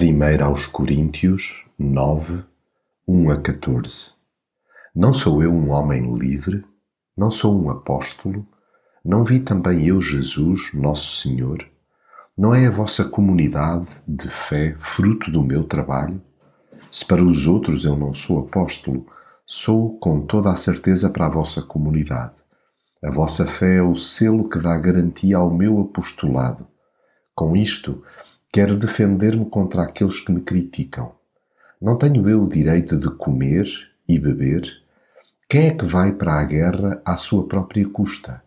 1 aos Coríntios nove, um a catorze. Não sou eu um homem livre? Não sou um apóstolo? Não vi também eu Jesus, nosso Senhor? Não é a vossa comunidade de fé fruto do meu trabalho? Se para os outros eu não sou apóstolo, sou com toda a certeza para a vossa comunidade. A vossa fé é o selo que dá garantia ao meu apostolado. Com isto, Quero defender-me contra aqueles que me criticam. Não tenho eu o direito de comer e beber? Quem é que vai para a guerra à sua própria custa?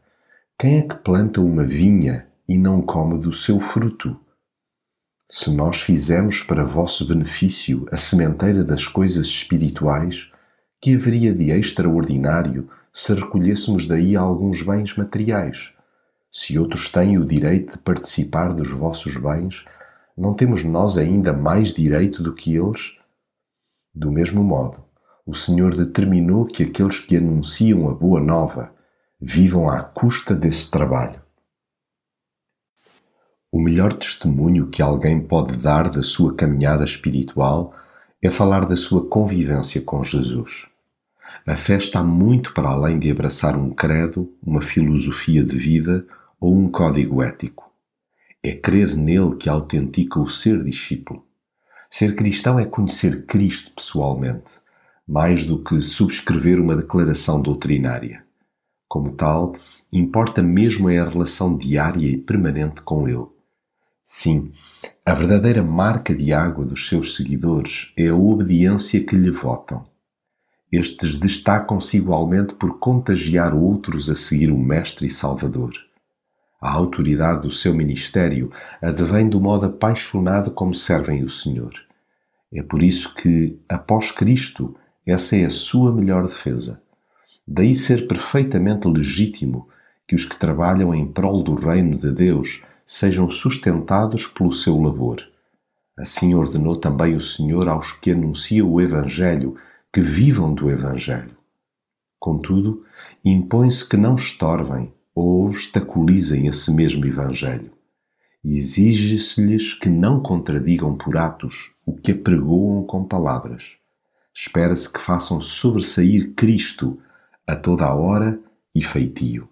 Quem é que planta uma vinha e não come do seu fruto? Se nós fizemos para vosso benefício a sementeira das coisas espirituais, que haveria de extraordinário se recolhêssemos daí alguns bens materiais? Se outros têm o direito de participar dos vossos bens, não temos nós ainda mais direito do que eles? Do mesmo modo, o Senhor determinou que aqueles que anunciam a boa nova vivam à custa desse trabalho. O melhor testemunho que alguém pode dar da sua caminhada espiritual é falar da sua convivência com Jesus. A fé está muito para além de abraçar um credo, uma filosofia de vida ou um código ético. É crer nele que autentica o ser discípulo. Ser cristão é conhecer Cristo pessoalmente, mais do que subscrever uma declaração doutrinária. Como tal, importa mesmo é a relação diária e permanente com Ele. Sim, a verdadeira marca de água dos seus seguidores é a obediência que lhe votam. Estes destacam-se igualmente por contagiar outros a seguir o Mestre e Salvador. A autoridade do seu ministério advém do modo apaixonado como servem o Senhor. É por isso que, após Cristo, essa é a sua melhor defesa. Daí ser perfeitamente legítimo que os que trabalham em prol do reino de Deus sejam sustentados pelo seu labor. Assim ordenou também o Senhor aos que anunciam o Evangelho que vivam do Evangelho. Contudo, impõe-se que não estorvem, ou obstaculizem esse mesmo Evangelho. Exige-se-lhes que não contradigam por atos o que apregoam com palavras. Espera-se que façam sobressair Cristo a toda a hora e feitio.